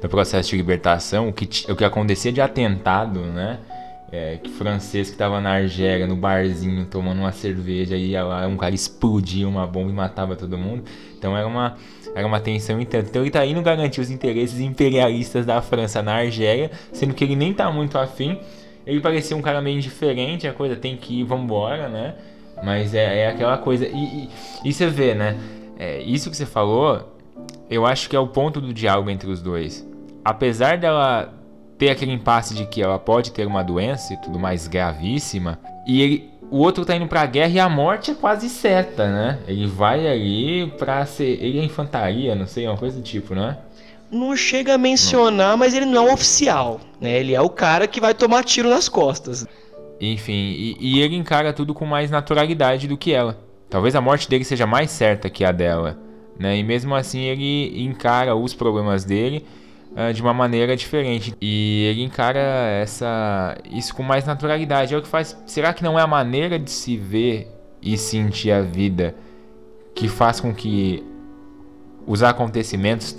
do processo de libertação, o que, o que acontecia de atentado, né? É, que francês que estava na Argélia, no barzinho, tomando uma cerveja, ia lá, um cara explodia uma bomba e matava todo mundo. Então era uma, era uma tensão intensa. Então ele tá indo garantir os interesses imperialistas da França na Argélia, sendo que ele nem tá muito afim. Ele parecia um cara meio indiferente, a coisa tem que ir, vambora, né? Mas é, é aquela coisa. E, e, e você vê, né? É, isso que você falou eu acho que é o ponto do diálogo entre os dois. Apesar dela ter aquele impasse de que ela pode ter uma doença e tudo mais gravíssima, e ele, o outro tá indo pra guerra e a morte é quase certa, né? Ele vai ali pra ser. Ele é infantaria, não sei, uma coisa do tipo, não é? Não chega a mencionar, mas ele não é um oficial, né? Ele é o cara que vai tomar tiro nas costas. Enfim, e, e ele encara tudo com mais naturalidade do que ela. Talvez a morte dele seja mais certa que a dela. Né? E mesmo assim ele encara os problemas dele uh, de uma maneira diferente. E ele encara essa isso com mais naturalidade. É o que faz. Será que não é a maneira de se ver e sentir a vida que faz com que os acontecimentos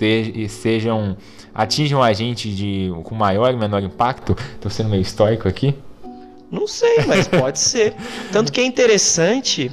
sejam atinjam a gente de com maior e menor impacto? Estou sendo meio histórico aqui. Não sei, mas pode ser. Tanto que é interessante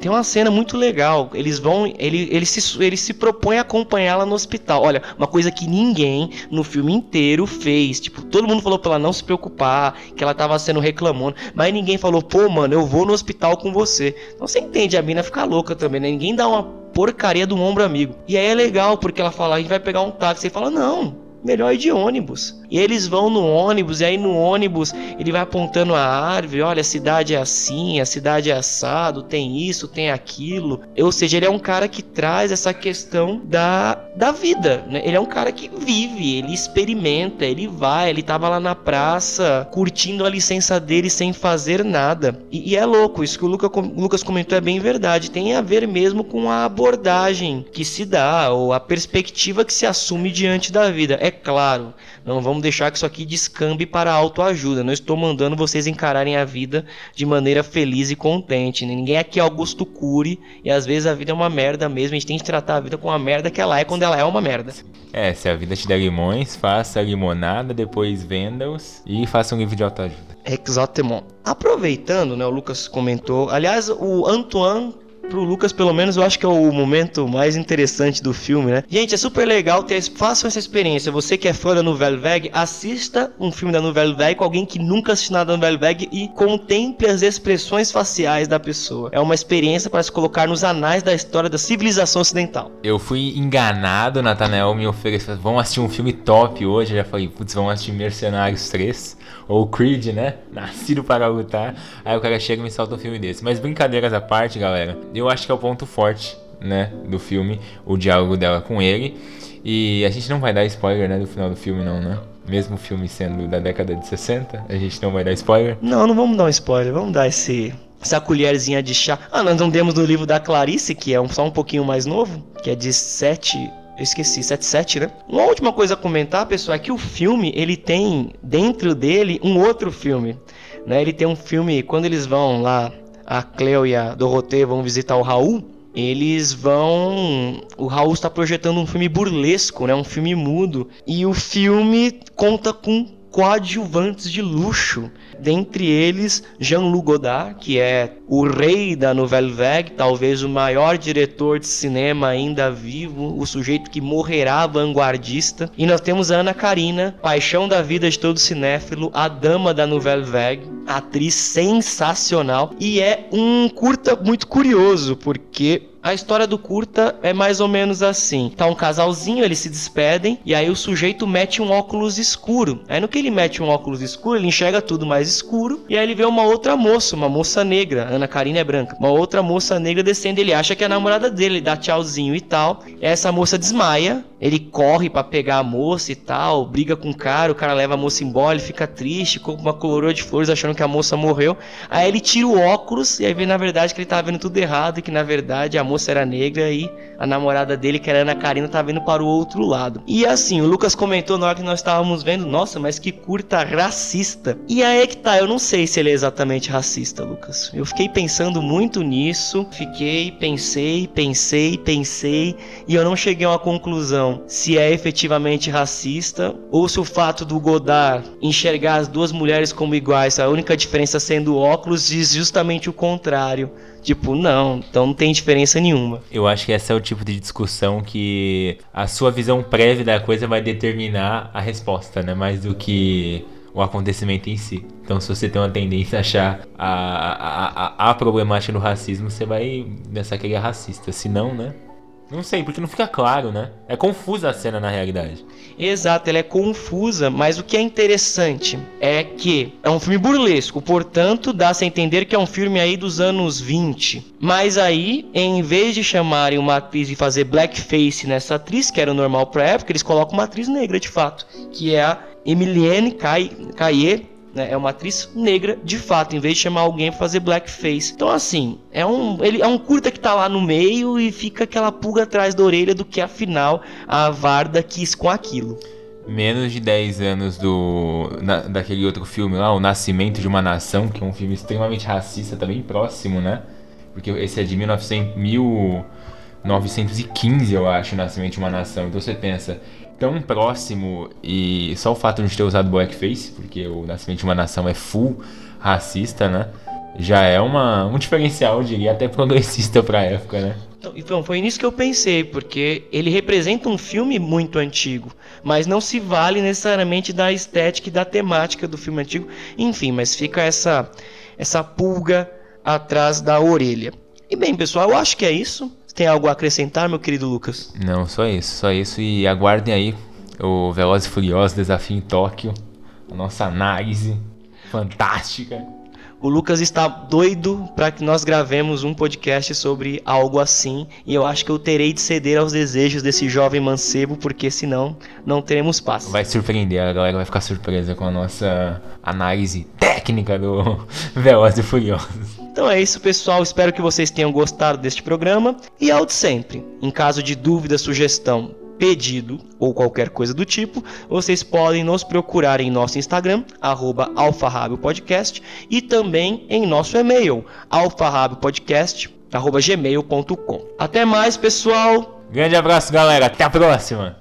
tem uma cena muito legal. Eles vão. Ele, ele, se, ele se propõe a acompanhá-la no hospital. Olha, uma coisa que ninguém no filme inteiro fez. Tipo, todo mundo falou pra ela não se preocupar, que ela tava sendo reclamando. Mas ninguém falou, pô, mano, eu vou no hospital com você. Então você entende, a mina fica louca também, né? Ninguém dá uma porcaria do ombro amigo. E aí é legal, porque ela fala, a gente vai pegar um táxi. E fala, não, melhor ir de ônibus. E eles vão no ônibus, e aí no ônibus ele vai apontando a árvore: olha, a cidade é assim, a cidade é assado, tem isso, tem aquilo. Ou seja, ele é um cara que traz essa questão da, da vida. Né? Ele é um cara que vive, ele experimenta, ele vai, ele tava lá na praça curtindo a licença dele sem fazer nada. E, e é louco, isso que o o Lucas comentou é bem verdade. Tem a ver mesmo com a abordagem que se dá, ou a perspectiva que se assume diante da vida. É claro, não vamos deixar que isso aqui descambe para autoajuda. Não estou mandando vocês encararem a vida de maneira feliz e contente. Ninguém aqui é Augusto Cury e às vezes a vida é uma merda mesmo. A gente tem que tratar a vida com a merda que ela é quando ela é uma merda. É, se a vida te der limões, faça limonada, depois venda-os e faça um livro de autoajuda. Exatamente. Aproveitando, né, o Lucas comentou. Aliás, o Antoine pro Lucas, pelo menos, eu acho que é o momento mais interessante do filme, né? Gente, é super legal ter. Façam essa experiência. Você que é fã da Nouvelle Vague, assista um filme da Nouvelle Vague com alguém que nunca assistiu nada da Nouvelle Vague e contemple as expressões faciais da pessoa. É uma experiência para se colocar nos anais da história da civilização ocidental. Eu fui enganado, Nathanael me ofereceu. Vamos assistir um filme top hoje. Eu já falei, putz, vamos assistir Mercenários 3. Ou Creed, né? Nascido para lutar. Aí o cara chega e me salta um filme desse. Mas brincadeiras à parte, galera. Eu acho que é o ponto forte, né? Do filme. O diálogo dela com ele. E a gente não vai dar spoiler, né? Do final do filme, não, né? Mesmo o filme sendo da década de 60, a gente não vai dar spoiler. Não, não vamos dar um spoiler. Vamos dar esse essa colherzinha de chá. Ah, nós não demos do livro da Clarice, que é um, só um pouquinho mais novo, que é de 7 eu esqueci, 77, né? Uma última coisa a comentar, pessoal, é que o filme, ele tem dentro dele um outro filme, né? Ele tem um filme, quando eles vão lá, a Cleo e a Dorothée vão visitar o Raul, eles vão. O Raul está projetando um filme burlesco, né? Um filme mudo. E o filme conta com coadjuvantes de luxo. Dentre eles, Jean-Luc Godard, que é o rei da Nouvelle Vague, talvez o maior diretor de cinema ainda vivo, o sujeito que morrerá vanguardista. E nós temos a Ana Karina, paixão da vida de todo cinéfilo, a dama da Nouvelle Vague, atriz sensacional. E é um curta muito curioso, porque a história do curta é mais ou menos assim. Tá um casalzinho, eles se despedem e aí o sujeito mete um óculos escuro. Aí no que ele mete um óculos escuro, ele enxerga tudo mais escuro e aí ele vê uma outra moça, uma moça negra. Ana Karina é branca. Uma outra moça negra descendo, ele acha que é a namorada dele, ele dá tchauzinho e tal. Essa moça desmaia, ele corre para pegar a moça e tal, briga com o cara, o cara leva a moça embora, ele fica triste, com uma coroa de flores achando que a moça morreu. Aí ele tira o óculos e aí vê na verdade que ele tava vendo tudo errado e que na verdade a moça era negra e a namorada dele, que era Ana Karina, tá vendo para o outro lado. E assim, o Lucas comentou na hora que nós estávamos vendo, nossa, mas que curta racista. E aí é que tá, eu não sei se ele é exatamente racista, Lucas. Eu fiquei pensando muito nisso, fiquei, pensei, pensei, pensei, e eu não cheguei a uma conclusão se é efetivamente racista ou se o fato do Godard enxergar as duas mulheres como iguais, a única diferença sendo óculos, diz justamente o contrário. Tipo, não, então não tem diferença nenhuma. Eu acho que esse é o tipo de discussão que a sua visão prévia da coisa vai determinar a resposta, né? Mais do que o acontecimento em si. Então, se você tem uma tendência a achar a, a, a, a problemática do racismo, você vai pensar que ele é racista. Se não, né? Não sei, porque não fica claro, né? É confusa a cena na realidade. Exato, ela é confusa, mas o que é interessante é que é um filme burlesco, portanto, dá-se a entender que é um filme aí dos anos 20. Mas aí, em vez de chamarem uma atriz e fazer blackface nessa atriz, que era o normal pra época, eles colocam uma atriz negra de fato, que é a Emilienne Caillé, né? É uma atriz negra de fato, em vez de chamar alguém para fazer blackface. Então, assim, é um, ele, é um curta que tá lá no meio e fica aquela pulga atrás da orelha do que afinal a Varda quis com aquilo. Menos de 10 anos do na, daquele outro filme lá, O Nascimento de uma Nação, que é um filme extremamente racista, também próximo, né? Porque esse é de 1900, 1915, eu acho, O Nascimento de uma Nação. Então você pensa, tão próximo e só o fato de ter usado blackface, porque o Nascimento de uma Nação é full racista, né? Já é uma, um diferencial, eu diria, até progressista pra época, né? Então, foi nisso que eu pensei, porque ele representa um filme muito antigo, mas não se vale necessariamente da estética e da temática do filme antigo. Enfim, mas fica essa, essa pulga atrás da orelha. E bem, pessoal, eu acho que é isso. Tem algo a acrescentar, meu querido Lucas? Não, só isso, só isso. E aguardem aí o Velozes e Furiosos Desafio em Tóquio. A nossa análise fantástica. O Lucas está doido para que nós gravemos um podcast sobre algo assim, e eu acho que eu terei de ceder aos desejos desse jovem mancebo, porque senão não teremos paz. Vai surpreender, a galera vai ficar surpresa com a nossa análise técnica do Velozes e Furiosos. Então é isso, pessoal. Espero que vocês tenham gostado deste programa. E ao de sempre, em caso de dúvida, sugestão, pedido ou qualquer coisa do tipo, vocês podem nos procurar em nosso Instagram, alfarrabiopodcast, e também em nosso e-mail, alfarrabiopodcast.gmail.com. Até mais, pessoal! Grande abraço, galera. Até a próxima!